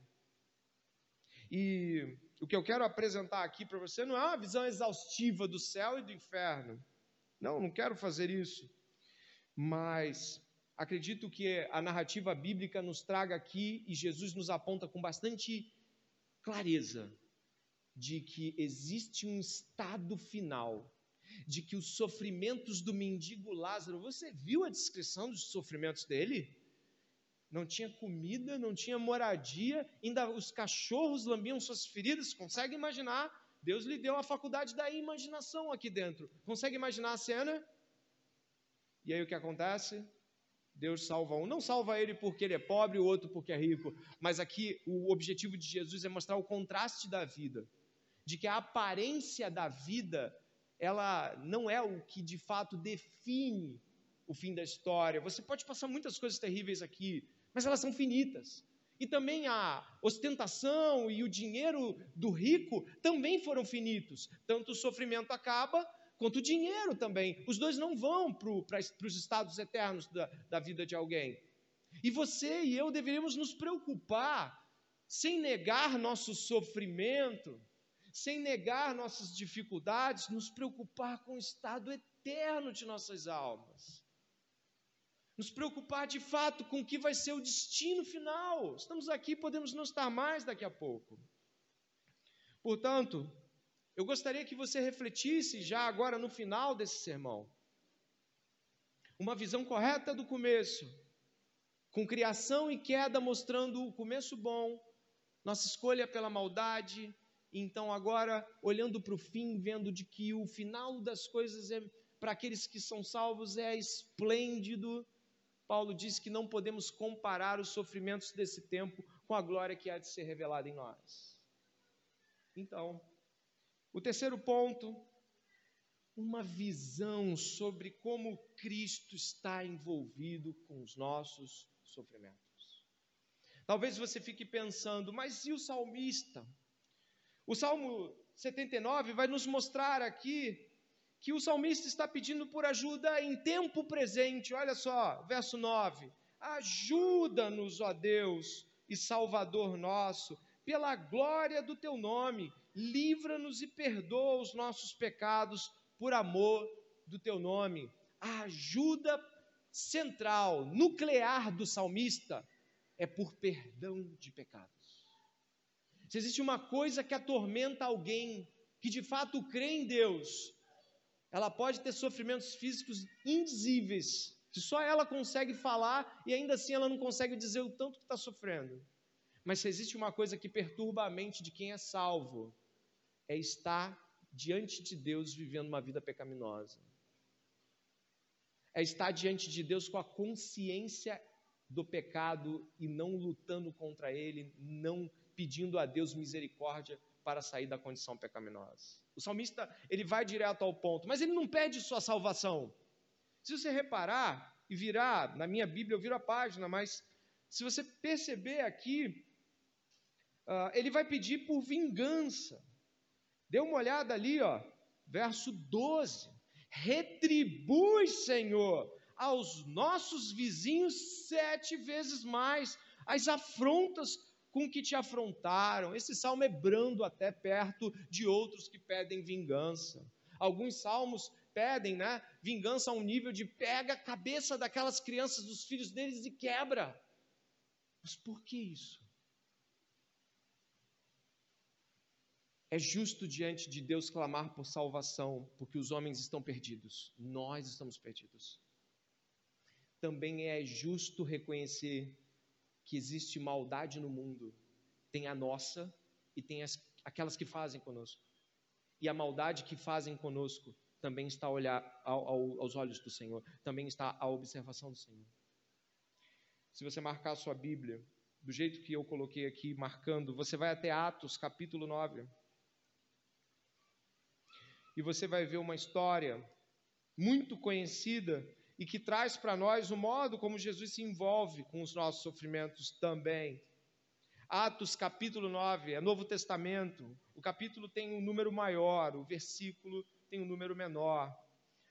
E o que eu quero apresentar aqui para você não é uma visão exaustiva do céu e do inferno. Não, não quero fazer isso. Mas acredito que a narrativa bíblica nos traga aqui e Jesus nos aponta com bastante clareza de que existe um estado final, de que os sofrimentos do mendigo Lázaro, você viu a descrição dos sofrimentos dele? Não tinha comida, não tinha moradia, ainda os cachorros lambiam suas feridas, consegue imaginar? Deus lhe deu a faculdade da imaginação aqui dentro. Consegue imaginar a cena? E aí o que acontece? Deus salva um. Não salva ele porque ele é pobre, o outro porque é rico. Mas aqui o objetivo de Jesus é mostrar o contraste da vida de que a aparência da vida ela não é o que de fato define o fim da história. Você pode passar muitas coisas terríveis aqui, mas elas são finitas. E também a ostentação e o dinheiro do rico também foram finitos. Tanto o sofrimento acaba, quanto o dinheiro também. Os dois não vão para os estados eternos da, da vida de alguém. E você e eu deveríamos nos preocupar, sem negar nosso sofrimento, sem negar nossas dificuldades, nos preocupar com o estado eterno de nossas almas. Nos preocupar de fato com o que vai ser o destino final. Estamos aqui, podemos não estar mais daqui a pouco. Portanto, eu gostaria que você refletisse já agora no final desse sermão. Uma visão correta do começo, com criação e queda mostrando o começo bom, nossa escolha pela maldade, então, agora, olhando para o fim, vendo de que o final das coisas é para aqueles que são salvos é esplêndido. Paulo diz que não podemos comparar os sofrimentos desse tempo com a glória que há de ser revelada em nós. Então, o terceiro ponto, uma visão sobre como Cristo está envolvido com os nossos sofrimentos. Talvez você fique pensando, mas e o salmista? O Salmo 79 vai nos mostrar aqui que o salmista está pedindo por ajuda em tempo presente. Olha só, verso 9: Ajuda-nos, ó Deus e Salvador nosso, pela glória do teu nome, livra-nos e perdoa os nossos pecados por amor do teu nome. A ajuda central, nuclear do salmista é por perdão de pecados. Se existe uma coisa que atormenta alguém que de fato crê em Deus, ela pode ter sofrimentos físicos indizíveis, que só ela consegue falar e ainda assim ela não consegue dizer o tanto que está sofrendo. Mas se existe uma coisa que perturba a mente de quem é salvo, é estar diante de Deus vivendo uma vida pecaminosa. É estar diante de Deus com a consciência do pecado e não lutando contra ele, não pedindo a Deus misericórdia para sair da condição pecaminosa. O salmista, ele vai direto ao ponto, mas ele não pede sua salvação. Se você reparar e virar, na minha Bíblia eu viro a página, mas se você perceber aqui, uh, ele vai pedir por vingança. Dê uma olhada ali, ó, verso 12. Retribui, Senhor, aos nossos vizinhos sete vezes mais as afrontas com que te afrontaram. Esse salmo é brando até perto de outros que pedem vingança. Alguns salmos pedem, né, vingança a um nível de pega a cabeça daquelas crianças, dos filhos deles e quebra. Mas por que isso? É justo diante de Deus clamar por salvação, porque os homens estão perdidos, nós estamos perdidos. Também é justo reconhecer que existe maldade no mundo, tem a nossa e tem as, aquelas que fazem conosco. E a maldade que fazem conosco também está a olhar ao, ao, aos olhos do Senhor, também está à observação do Senhor. Se você marcar a sua Bíblia, do jeito que eu coloquei aqui, marcando, você vai até Atos, capítulo 9 e você vai ver uma história muito conhecida e que traz para nós o modo como Jesus se envolve com os nossos sofrimentos também. Atos capítulo 9, é Novo Testamento. O capítulo tem um número maior, o versículo tem um número menor.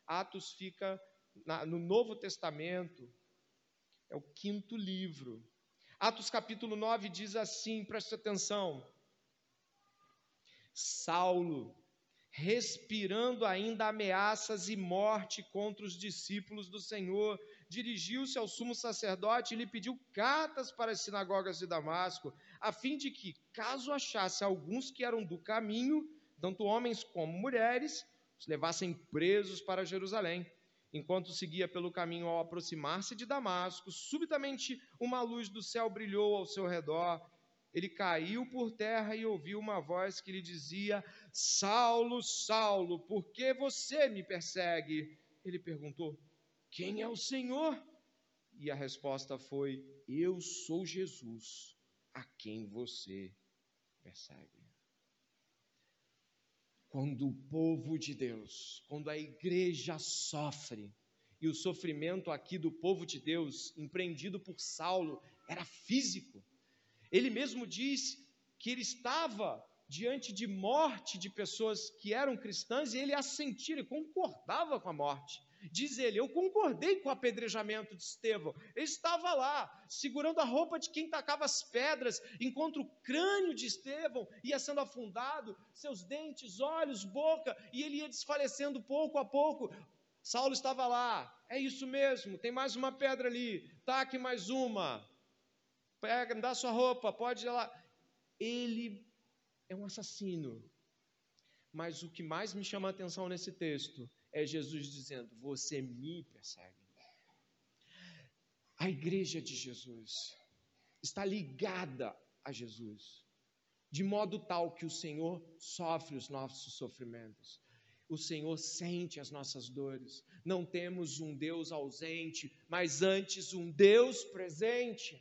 Atos fica na, no Novo Testamento, é o quinto livro. Atos capítulo 9 diz assim, preste atenção. Saulo, respirando ainda ameaças e morte contra os discípulos do Senhor, dirigiu-se ao sumo sacerdote e lhe pediu cartas para as sinagogas de Damasco, a fim de que, caso achasse alguns que eram do caminho, tanto homens como mulheres, os levassem presos para Jerusalém. Enquanto seguia pelo caminho ao aproximar-se de Damasco, subitamente uma luz do céu brilhou ao seu redor ele caiu por terra e ouviu uma voz que lhe dizia: Saulo, Saulo, por que você me persegue? Ele perguntou: Quem é o Senhor? E a resposta foi: Eu sou Jesus, a quem você persegue. Quando o povo de Deus, quando a igreja sofre, e o sofrimento aqui do povo de Deus, empreendido por Saulo, era físico ele mesmo diz que ele estava diante de morte de pessoas que eram cristãs e ele assentia, ele concordava com a morte. Diz ele: Eu concordei com o apedrejamento de Estevão. Ele estava lá, segurando a roupa de quem tacava as pedras, enquanto o crânio de Estevão ia sendo afundado, seus dentes, olhos, boca, e ele ia desfalecendo pouco a pouco. Saulo estava lá, é isso mesmo, tem mais uma pedra ali, taque mais uma pega, me dá sua roupa, pode ir lá. Ele é um assassino. Mas o que mais me chama a atenção nesse texto é Jesus dizendo: Você me persegue. A igreja de Jesus está ligada a Jesus, de modo tal que o Senhor sofre os nossos sofrimentos. O Senhor sente as nossas dores. Não temos um Deus ausente, mas antes um Deus presente.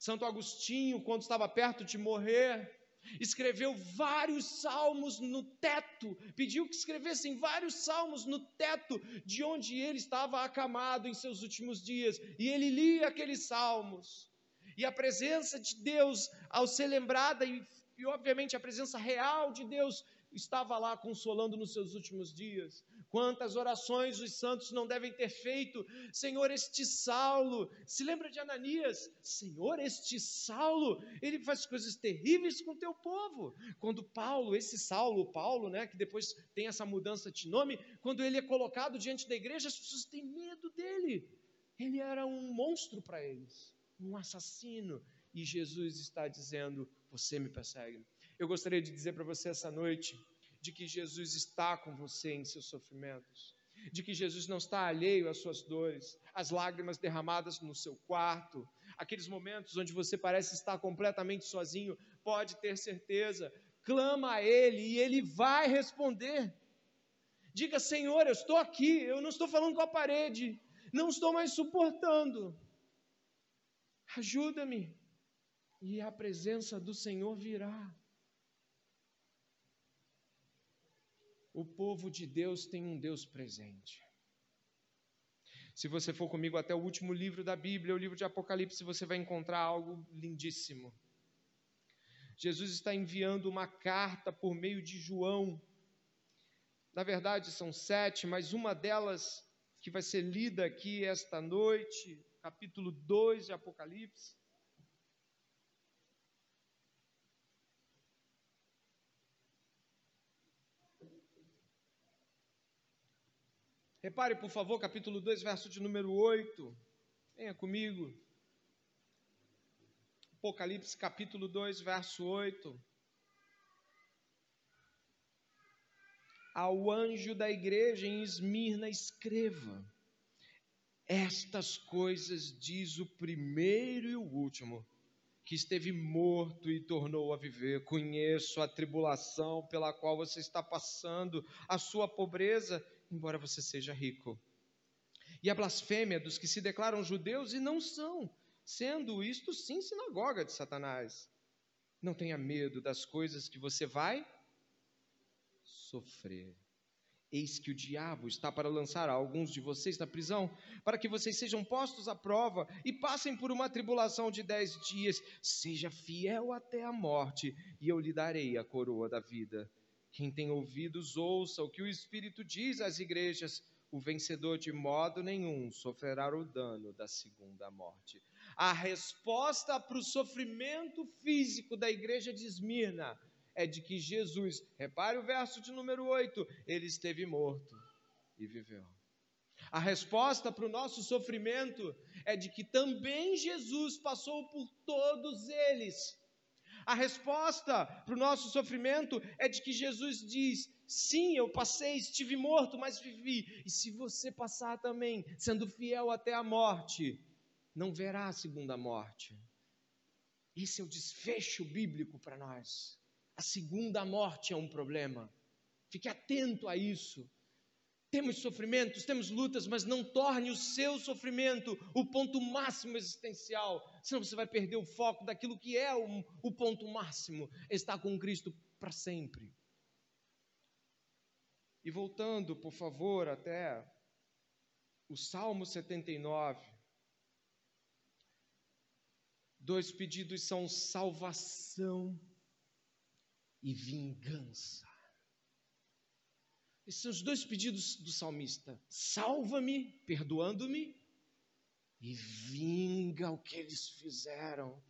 Santo Agostinho, quando estava perto de morrer, escreveu vários salmos no teto, pediu que escrevessem vários salmos no teto de onde ele estava acamado em seus últimos dias, e ele lia aqueles salmos. E a presença de Deus, ao ser lembrada, e, e obviamente a presença real de Deus, estava lá consolando nos seus últimos dias. Quantas orações os santos não devem ter feito, Senhor, este Saulo, se lembra de Ananias? Senhor, este Saulo, ele faz coisas terríveis com teu povo. Quando Paulo, esse Saulo, Paulo, né, que depois tem essa mudança de nome, quando ele é colocado diante da igreja, as pessoas têm medo dele. Ele era um monstro para eles, um assassino. E Jesus está dizendo: Você me persegue. Eu gostaria de dizer para você essa noite de que Jesus está com você em seus sofrimentos, de que Jesus não está alheio às suas dores, às lágrimas derramadas no seu quarto, aqueles momentos onde você parece estar completamente sozinho, pode ter certeza, clama a Ele e Ele vai responder. Diga, Senhor, eu estou aqui, eu não estou falando com a parede, não estou mais suportando. Ajuda-me. E a presença do Senhor virá. O povo de Deus tem um Deus presente. Se você for comigo até o último livro da Bíblia, o livro de Apocalipse, você vai encontrar algo lindíssimo. Jesus está enviando uma carta por meio de João. Na verdade, são sete, mas uma delas que vai ser lida aqui esta noite, capítulo 2 de Apocalipse. Repare, por favor, capítulo 2, verso de número 8. Venha comigo. Apocalipse, capítulo 2, verso 8. Ao anjo da igreja em Esmirna, escreva: Estas coisas diz o primeiro e o último, que esteve morto e tornou a viver. Conheço a tribulação pela qual você está passando, a sua pobreza embora você seja rico. E a blasfêmia dos que se declaram judeus e não são, sendo isto sim sinagoga de Satanás. Não tenha medo das coisas que você vai sofrer. Eis que o diabo está para lançar alguns de vocês na prisão, para que vocês sejam postos à prova e passem por uma tribulação de dez dias. Seja fiel até a morte, e eu lhe darei a coroa da vida. Quem tem ouvidos, ouça o que o Espírito diz às igrejas. O vencedor de modo nenhum sofrerá o dano da segunda morte. A resposta para o sofrimento físico da igreja de Esmirna é de que Jesus, repare o verso de número 8, ele esteve morto e viveu. A resposta para o nosso sofrimento é de que também Jesus passou por todos eles a resposta para o nosso sofrimento é de que Jesus diz: sim, eu passei, estive morto, mas vivi. E se você passar também, sendo fiel até a morte, não verá a segunda morte. Esse é o desfecho bíblico para nós. A segunda morte é um problema. Fique atento a isso. Temos sofrimentos, temos lutas, mas não torne o seu sofrimento o ponto máximo existencial, senão você vai perder o foco daquilo que é o, o ponto máximo, estar com Cristo para sempre. E voltando, por favor, até o Salmo 79. Dois pedidos são salvação e vingança. Esses são os dois pedidos do salmista: salva-me, perdoando-me, e vinga o que eles fizeram.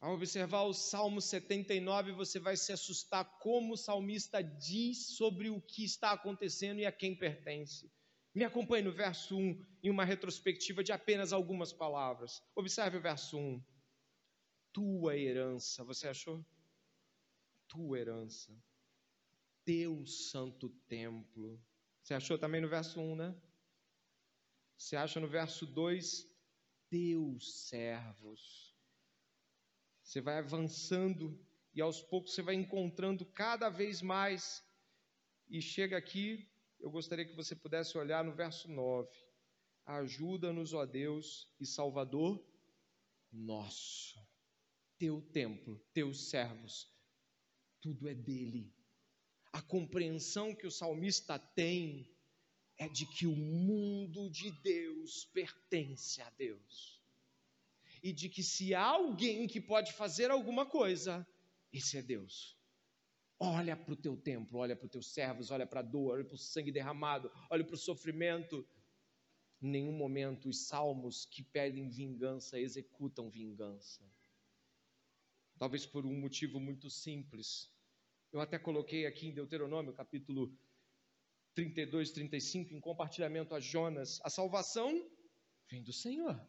Ao observar o Salmo 79, você vai se assustar como o salmista diz sobre o que está acontecendo e a quem pertence. Me acompanhe no verso 1, em uma retrospectiva de apenas algumas palavras. Observe o verso 1. Tua herança, você achou? Tua herança, teu santo templo. Você achou também no verso 1, né? Você acha no verso 2, teus servos. Você vai avançando e aos poucos você vai encontrando cada vez mais. E chega aqui, eu gostaria que você pudesse olhar no verso 9. Ajuda-nos, ó Deus e Salvador nosso. Teu templo, teus servos, tudo é dele. A compreensão que o salmista tem é de que o mundo de Deus pertence a Deus. e de que se há alguém que pode fazer alguma coisa, esse é Deus. Olha para o teu templo, olha para os teus servos, olha para a dor, olha para o sangue derramado, olha para o sofrimento. Em nenhum momento os salmos que pedem vingança executam vingança. Talvez por um motivo muito simples. Eu até coloquei aqui em Deuteronômio, capítulo 32, 35, em compartilhamento a Jonas. A salvação vem do Senhor.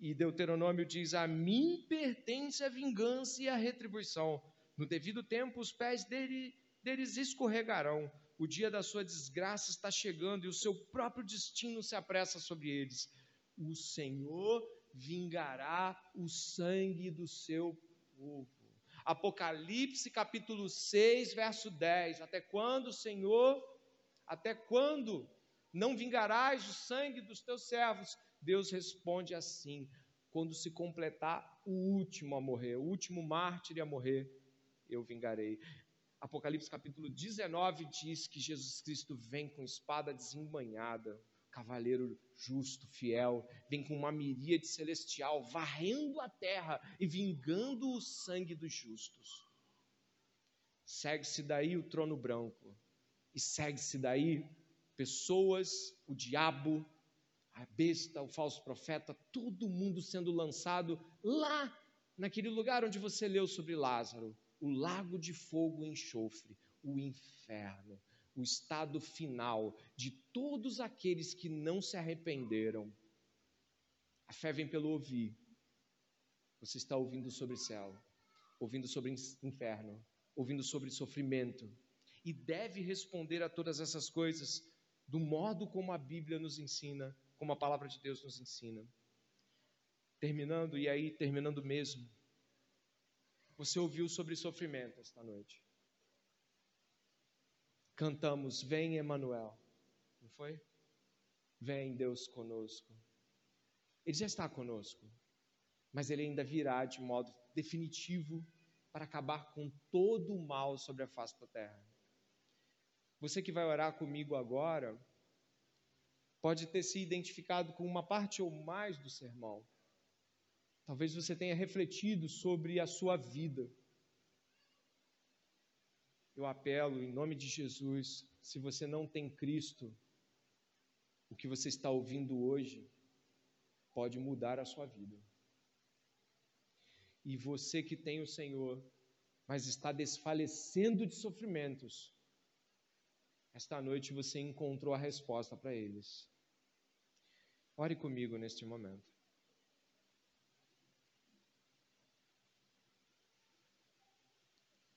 E Deuteronômio diz: A mim pertence a vingança e a retribuição. No devido tempo, os pés dele, deles escorregarão. O dia da sua desgraça está chegando e o seu próprio destino se apressa sobre eles. O Senhor vingará o sangue do seu povo. Apocalipse capítulo 6, verso 10. Até quando, Senhor? Até quando não vingarás o sangue dos teus servos? Deus responde assim: quando se completar o último a morrer, o último mártir a morrer, eu vingarei. Apocalipse capítulo 19 diz que Jesus Cristo vem com espada desembanhada, cavaleiro justo, fiel, vem com uma miríade celestial, varrendo a terra e vingando o sangue dos justos. Segue-se daí o trono branco, e segue-se daí pessoas, o diabo, a besta, o falso profeta, todo mundo sendo lançado lá naquele lugar onde você leu sobre Lázaro, o lago de fogo e enxofre, o inferno, o estado final de todos aqueles que não se arrependeram. A fé vem pelo ouvir. Você está ouvindo sobre céu, ouvindo sobre inferno, ouvindo sobre sofrimento, e deve responder a todas essas coisas do modo como a Bíblia nos ensina, como a palavra de Deus nos ensina. Terminando, e aí terminando mesmo, você ouviu sobre sofrimento esta noite. Cantamos, vem Emanuel, não foi? Vem Deus conosco. Ele já está conosco, mas ele ainda virá de modo definitivo para acabar com todo o mal sobre a face da terra. Você que vai orar comigo agora, pode ter se identificado com uma parte ou mais do sermão. Talvez você tenha refletido sobre a sua vida. Eu apelo em nome de Jesus, se você não tem Cristo, o que você está ouvindo hoje pode mudar a sua vida. E você que tem o Senhor, mas está desfalecendo de sofrimentos, esta noite você encontrou a resposta para eles. Ore comigo neste momento.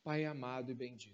Pai amado e bendito.